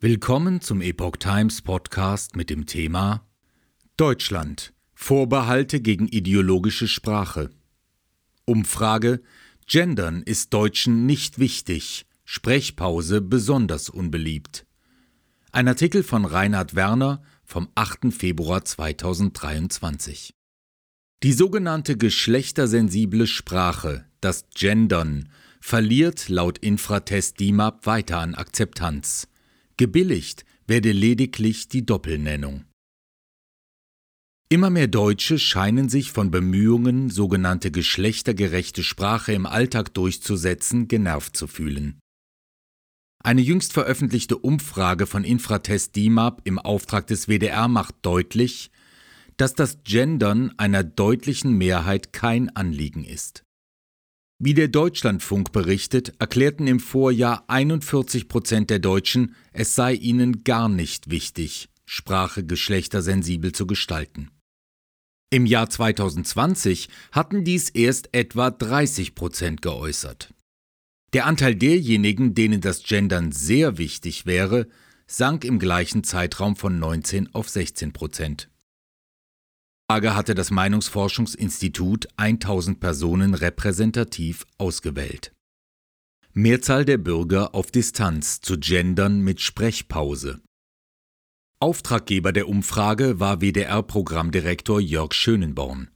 Willkommen zum Epoch Times Podcast mit dem Thema Deutschland Vorbehalte gegen ideologische Sprache. Umfrage Gendern ist Deutschen nicht wichtig, Sprechpause besonders unbeliebt. Ein Artikel von Reinhard Werner vom 8. Februar 2023. Die sogenannte geschlechtersensible Sprache, das Gendern, verliert laut Infratest DIMAP weiter an Akzeptanz. Gebilligt werde lediglich die Doppelnennung. Immer mehr Deutsche scheinen sich von Bemühungen, sogenannte geschlechtergerechte Sprache im Alltag durchzusetzen, genervt zu fühlen. Eine jüngst veröffentlichte Umfrage von Infratest DIMAP im Auftrag des WDR macht deutlich, dass das Gendern einer deutlichen Mehrheit kein Anliegen ist. Wie der Deutschlandfunk berichtet, erklärten im Vorjahr 41 Prozent der Deutschen, es sei ihnen gar nicht wichtig, Sprache geschlechtersensibel zu gestalten. Im Jahr 2020 hatten dies erst etwa 30 Prozent geäußert. Der Anteil derjenigen, denen das Gendern sehr wichtig wäre, sank im gleichen Zeitraum von 19 auf 16 Prozent. Frage hatte das Meinungsforschungsinstitut 1000 Personen repräsentativ ausgewählt. Mehrzahl der Bürger auf Distanz zu Gendern mit Sprechpause. Auftraggeber der Umfrage war WDR-Programmdirektor Jörg Schönenborn.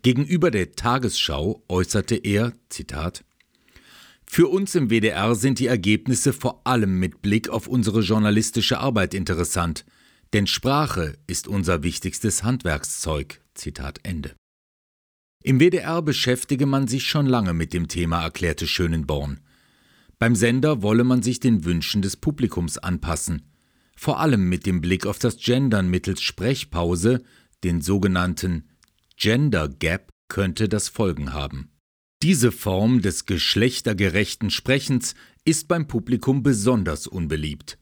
Gegenüber der Tagesschau äußerte er, Zitat, Für uns im WDR sind die Ergebnisse vor allem mit Blick auf unsere journalistische Arbeit interessant – denn Sprache ist unser wichtigstes Handwerkszeug. Zitat Ende. Im WDR beschäftige man sich schon lange mit dem Thema, erklärte Schönenborn. Beim Sender wolle man sich den Wünschen des Publikums anpassen, vor allem mit dem Blick auf das Gendern mittels Sprechpause, den sogenannten Gender Gap, könnte das Folgen haben. Diese Form des geschlechtergerechten Sprechens ist beim Publikum besonders unbeliebt.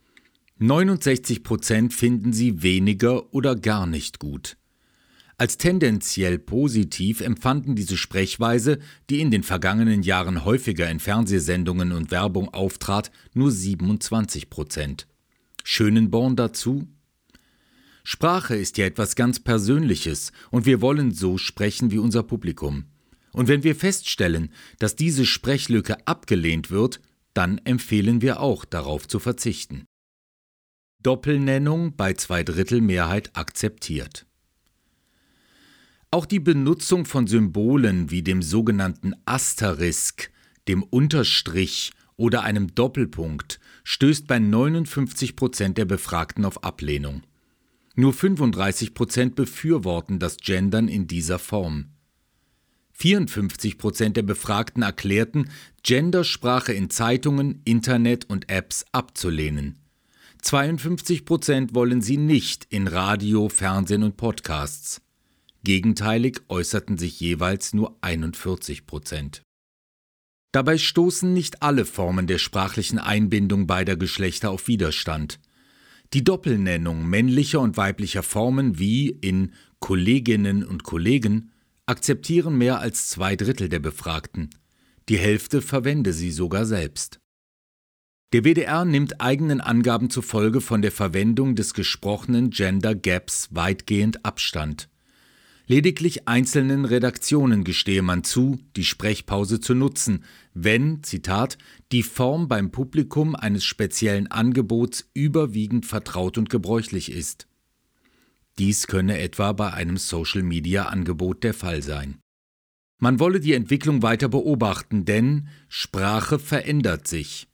69 Prozent finden sie weniger oder gar nicht gut. Als tendenziell positiv empfanden diese Sprechweise, die in den vergangenen Jahren häufiger in Fernsehsendungen und Werbung auftrat, nur 27 Prozent. Schönenborn dazu? Sprache ist ja etwas ganz Persönliches und wir wollen so sprechen wie unser Publikum. Und wenn wir feststellen, dass diese Sprechlücke abgelehnt wird, dann empfehlen wir auch darauf zu verzichten. Doppelnennung bei Zweidrittelmehrheit akzeptiert. Auch die Benutzung von Symbolen wie dem sogenannten Asterisk, dem Unterstrich oder einem Doppelpunkt stößt bei 59 Prozent der Befragten auf Ablehnung. Nur 35 Prozent befürworten das Gendern in dieser Form. 54 Prozent der Befragten erklärten, Gendersprache in Zeitungen, Internet und Apps abzulehnen. 52 Prozent wollen sie nicht in Radio, Fernsehen und Podcasts. Gegenteilig äußerten sich jeweils nur 41 Prozent. Dabei stoßen nicht alle Formen der sprachlichen Einbindung beider Geschlechter auf Widerstand. Die Doppelnennung männlicher und weiblicher Formen wie in Kolleginnen und Kollegen akzeptieren mehr als zwei Drittel der Befragten. Die Hälfte verwende sie sogar selbst. Der WDR nimmt eigenen Angaben zufolge von der Verwendung des gesprochenen Gender Gaps weitgehend Abstand. Lediglich einzelnen Redaktionen gestehe man zu, die Sprechpause zu nutzen, wenn, Zitat, die Form beim Publikum eines speziellen Angebots überwiegend vertraut und gebräuchlich ist. Dies könne etwa bei einem Social-Media-Angebot der Fall sein. Man wolle die Entwicklung weiter beobachten, denn Sprache verändert sich.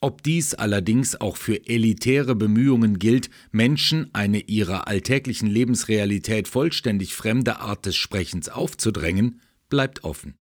Ob dies allerdings auch für elitäre Bemühungen gilt, Menschen eine ihrer alltäglichen Lebensrealität vollständig fremde Art des Sprechens aufzudrängen, bleibt offen